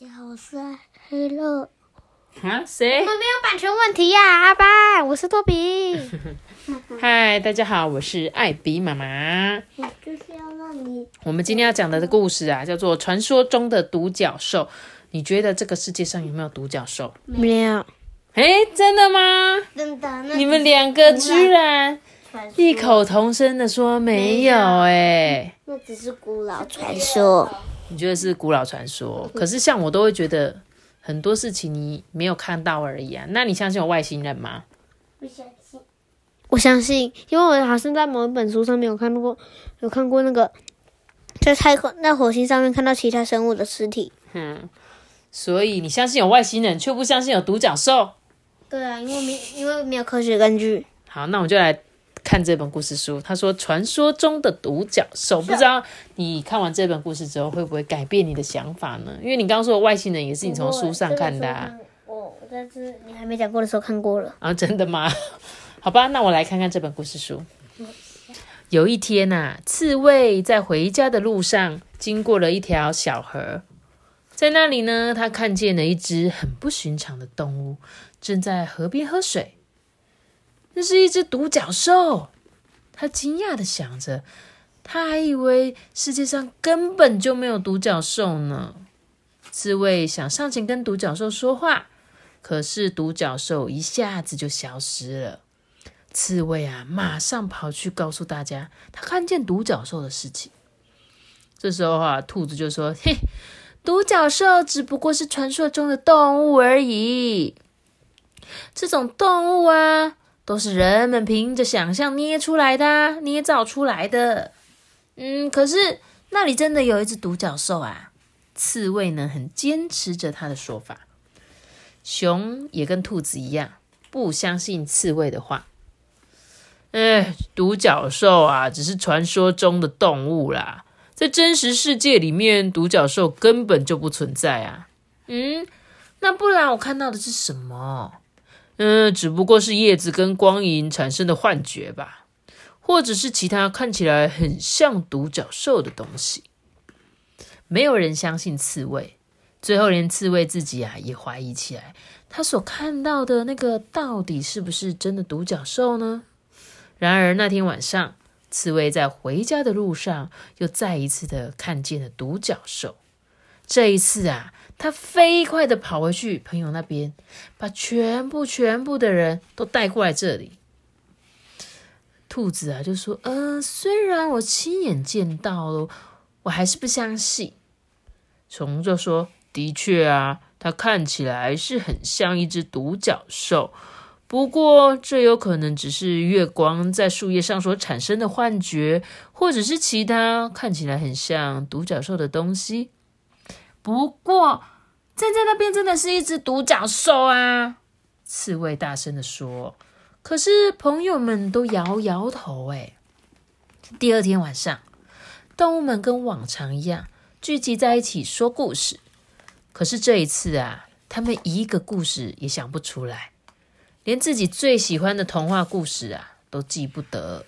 大家好，我是黑乐。啊，谁我？们没有版权问题呀、阿爸，我是托比。嗨，大家好，我是艾比妈妈。我就是要让你我们今天要讲的故事啊，叫做《传说中的独角兽》。你觉得这个世界上有没有独角兽？没有哎，真的吗？真的，你们两个居然异口同声的说没有哎、那只是古老传说。你觉得是古老传说？可是像我都会觉得很多事情你没有看到而已啊。那你相信有外星人吗？不相信。我相信，因为我好像在某一本书上面有看过，有看过那个在太空在火星上面看到其他生物的尸体。嗯，所以你相信有外星人，却不相信有独角兽。对啊，因为没因为没有科学根据。好，那我们就来看这本故事书。他说，传说中的独角兽，不知道你看完这本故事之后会不会改变你的想法呢？因为你刚刚说的外星人也是你从书上看的、啊。我但是你还没讲过的时候看过了。啊，真的吗？好吧，那我来看看这本故事书。有一天呐、啊，刺猬在回家的路上经过了一条小河，在那里呢，他看见了一只很不寻常的动物，正在河边喝水。那是一只独角兽。他惊讶的想着，他还以为世界上根本就没有独角兽呢。刺猬想上前跟独角兽说话。可是独角兽一下子就消失了。刺猬啊，马上跑去告诉大家他看见独角兽的事情。这时候啊，兔子就说：“嘿，独角兽只不过是传说中的动物而已。这种动物啊，都是人们凭着想象捏出来的，捏造出来的。嗯，可是那里真的有一只独角兽啊。”刺猬呢，很坚持着他的说法。熊也跟兔子一样，不相信刺猬的话。哎，独角兽啊，只是传说中的动物啦，在真实世界里面，独角兽根本就不存在啊。嗯，那不然我看到的是什么？嗯，只不过是叶子跟光影产生的幻觉吧，或者是其他看起来很像独角兽的东西。没有人相信刺猬。最后，连刺猬自己啊也怀疑起来，他所看到的那个到底是不是真的独角兽呢？然而那天晚上，刺猬在回家的路上又再一次的看见了独角兽。这一次啊，他飞快的跑回去朋友那边，把全部全部的人都带过来这里。兔子啊就说：“呃，虽然我亲眼见到了，我还是不相信。”虫就说。的确啊，它看起来是很像一只独角兽，不过这有可能只是月光在树叶上所产生的幻觉，或者是其他看起来很像独角兽的东西。不过站在那边真的是一只独角兽啊！刺猬大声的说。可是朋友们都摇摇头。哎，第二天晚上，动物们跟往常一样聚集在一起说故事。可是这一次啊，他们一个故事也想不出来，连自己最喜欢的童话故事啊都记不得。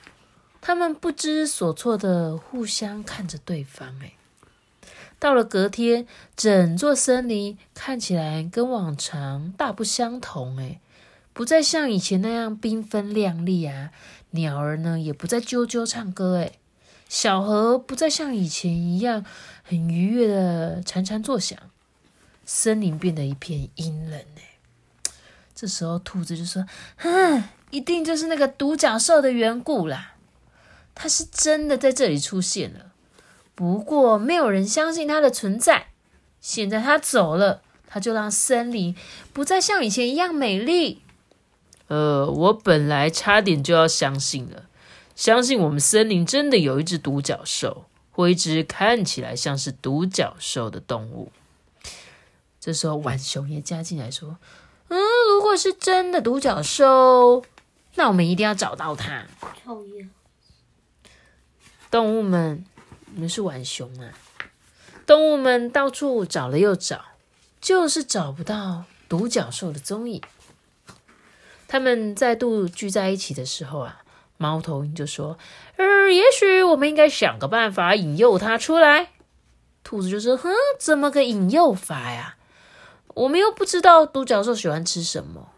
他们不知所措的互相看着对方。哎，到了隔天，整座森林看起来跟往常大不相同。哎，不再像以前那样缤纷亮丽啊，鸟儿呢也不再啾啾唱歌。哎，小河不再像以前一样很愉悦的潺潺作响。森林变得一片阴冷哎，这时候兔子就说：“哼，一定就是那个独角兽的缘故啦。它是真的在这里出现了，不过没有人相信它的存在。现在它走了，它就让森林不再像以前一样美丽。呃，我本来差点就要相信了，相信我们森林真的有一只独角兽，或一只看起来像是独角兽的动物。”这时候，浣熊也加进来说：“嗯，如果是真的独角兽，那我们一定要找到它。”动物们，你们是浣熊啊！动物们到处找了又找，就是找不到独角兽的踪影。他们再度聚在一起的时候啊，猫头鹰就说：“呃，也许我们应该想个办法引诱它出来。”兔子就说：“哼，怎么个引诱法呀？”我们又不知道独角兽喜欢吃什么。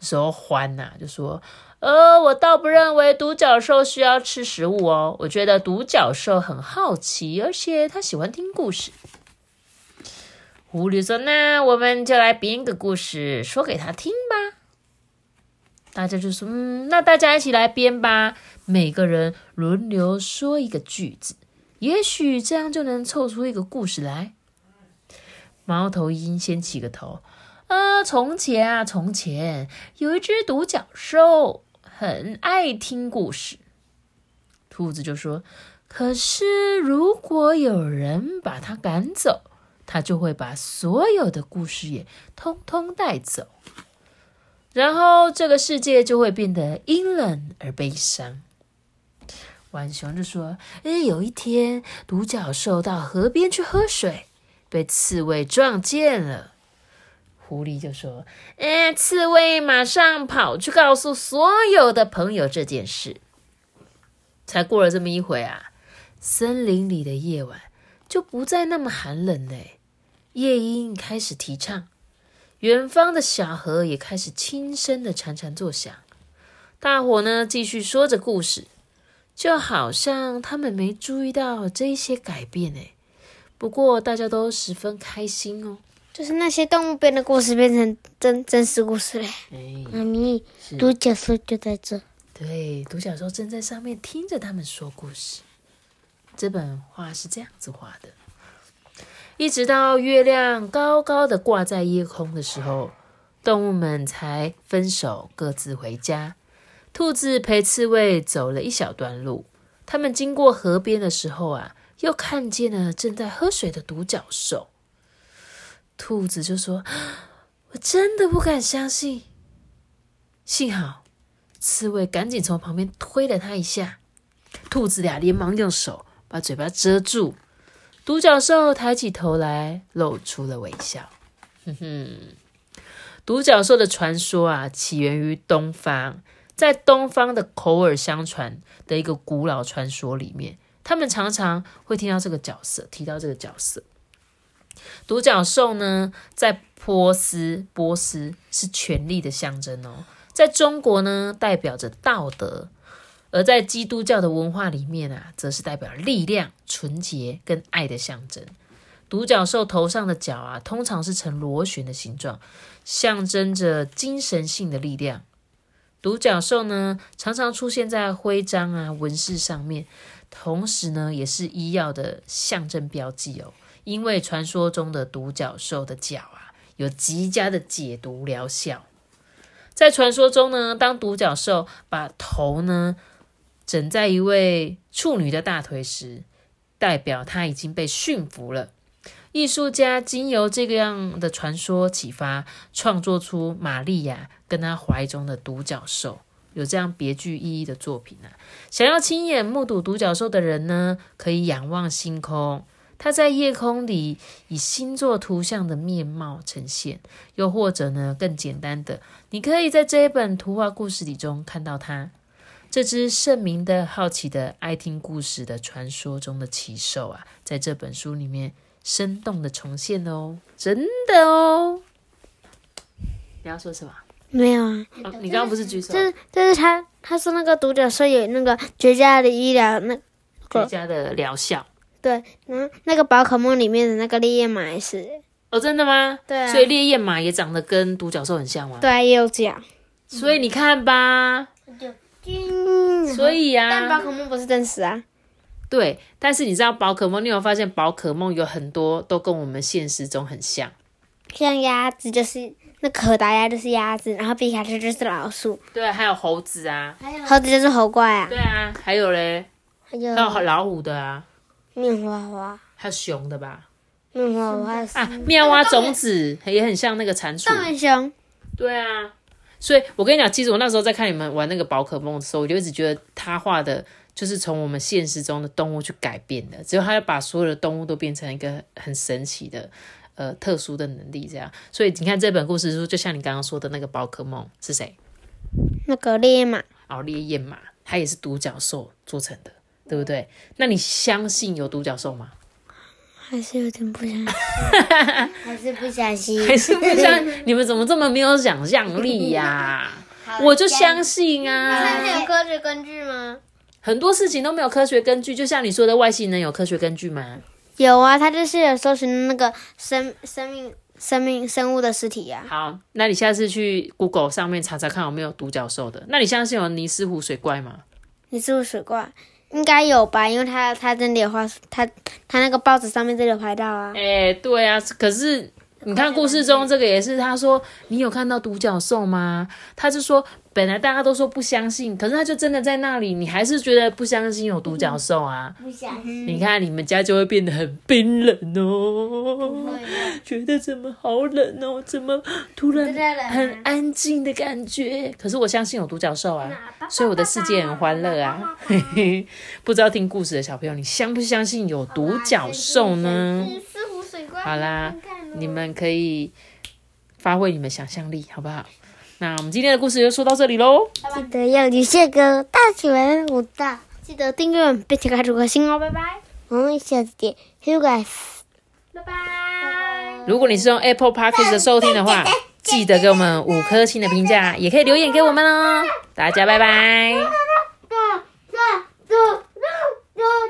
时候欢呐、就说：“呃，我倒不认为独角兽需要吃食物哦，我觉得独角兽很好奇，而且它喜欢听故事。”狐狸说：“那我们就来编个故事说给他听吧。”大家就说：“嗯，那大家一起来编吧，每个人轮流说一个句子，也许这样就能凑出一个故事来。”猫头鹰先起个头：“啊，从前啊，从前有一只独角兽，很爱听故事。”兔子就说：“可是如果有人把它赶走，他就会把所有的故事也通通带走。”然后这个世界就会变得阴冷而悲伤。浣熊就说：“呃，有一天，独角兽到河边去喝水，被刺猬撞见了。”狐狸就说：“呃，刺猬马上跑去告诉所有的朋友这件事。”才过了这么一会啊，森林里的夜晚就不再那么寒冷嘞。夜莺开始啼唱。远方的小河也开始轻声的潺潺作响，大伙呢继续说着故事，就好像他们没注意到这些改变诶。不过大家都十分开心哦。就是那些动物编的故事变成真真实故事嘞。哎，妈咪，独角兽就在这。对，独角兽正在上面听着他们说故事。这本画是这样子画的。一直到月亮高高的挂在夜空的时候，动物们才分手，各自回家。兔子陪刺猬走了一小段路，他们经过河边的时候啊，又看见了正在喝水的独角兽。兔子就说：“我真的不敢相信。”幸好刺猬赶紧从旁边推了他一下，兔子俩连忙用手把嘴巴遮住。独角兽抬起头来，露出了微笑。哼哼，独角兽的传说啊，起源于东方，在东方的口耳相传的一个古老传说里面，他们常常会听到这个角色，提到这个角色。独角兽呢，在波斯，波斯是权力的象征哦。在中国呢，代表着道德。而在基督教的文化里面啊，则是代表力量、纯洁跟爱的象征。独角兽头上的角啊，通常是呈螺旋的形状，象征着精神性的力量。独角兽呢，常常出现在徽章啊、纹饰上面，同时呢，也是医药的象征标记哦。因为传说中的独角兽的角啊，有极佳的解毒疗效。在传说中呢，当独角兽把头呢，枕在一位处女的大腿时，代表他已经被驯服了。艺术家经由这个样的传说启发，创作出玛利亚跟她怀中的独角兽，有这样别具意义的作品啊！想要亲眼目睹独角兽的人呢，可以仰望星空，它在夜空里以星座图像的面貌呈现；又或者呢，更简单的，你可以在这一本图画故事里中看到它。这只盛名的、好奇的、爱听故事的传说中的奇兽啊，在这本书里面生动的重现哦，真的哦。你要说什么？没有啊，哦，你刚刚不是举手？这这是他他说那个独角兽有那个绝佳的医疗，那绝佳的疗效对，然后那个宝可梦里面的那个烈焰马也是，哦，真的吗？对啊所以烈焰马也长得跟独角兽很像吗？对啊，也有讲。所以你看吧，嗯，所以但宝啊，可梦不是真实啊，对。但是你知道宝可梦，你有没有发现宝可梦有很多都跟我们现实中很像？像鸭子就是那可达鸭就是鸭子，然后皮卡丘就是老鼠，对，还有猴子啊，猴子就是猴怪啊，对啊，还有嘞，还有老虎的啊，面花花，还有熊的吧？面花花是啊，妙蛙种子也很像那个蟾蜍。大文熊，对啊，所以我跟你讲，其实我那时候在看你们玩那个宝可梦的时候，我就一直觉得他画的就是从我们现实中的动物去改变的，只有他要把所有的动物都变成一个很神奇的。呃，特殊的能力这样，所以你看这本故事书，就像你刚刚说的那个宝可梦是谁？那个烈焰马，哦，烈焰马，它也是独角兽做成的，对不对？那你相信有独角兽吗？还是有点不相信，还是不相信，还是不相？你们怎么这么没有想象力呀、我就相信啊，那有科学根据吗？很多事情都没有科学根据，就像你说的，外星人有科学根据吗？有啊，他就是有搜寻那个生生命、生命、生物的尸体呀、好，那你下次去 Google 上面查查看有没有独角兽的。那你相信有尼斯湖水怪吗？尼斯湖水怪？应该有吧，因为他他真的有画，他他那个报纸上面真的有拍到啊。哎、对啊，可是你看故事中这个也是，他说你有看到独角兽吗？他就说本来大家都说不相信，可是他就真的在那里，你还是觉得不相信有独角兽啊？不相信，你看你们家就会变得很冰冷哦，觉得怎么好冷哦，怎么突然很安静的感觉？可是我相信有独角兽啊，所以我的世界很欢乐啊。嘿嘿，不知道听故事的小朋友，你相不相信有独角兽呢？好啦，你们可以发挥你们想象力，好不好？那我们今天的故事就说到这里喽。记得要留下个大喜欢我大，记得订阅并且开出个星哦，拜拜。我们下次见，See you guys，拜拜。如果你是用 Apple Podcast 收听的话，记得给我们五颗星的评价，也可以留言给我们哦。大家拜拜。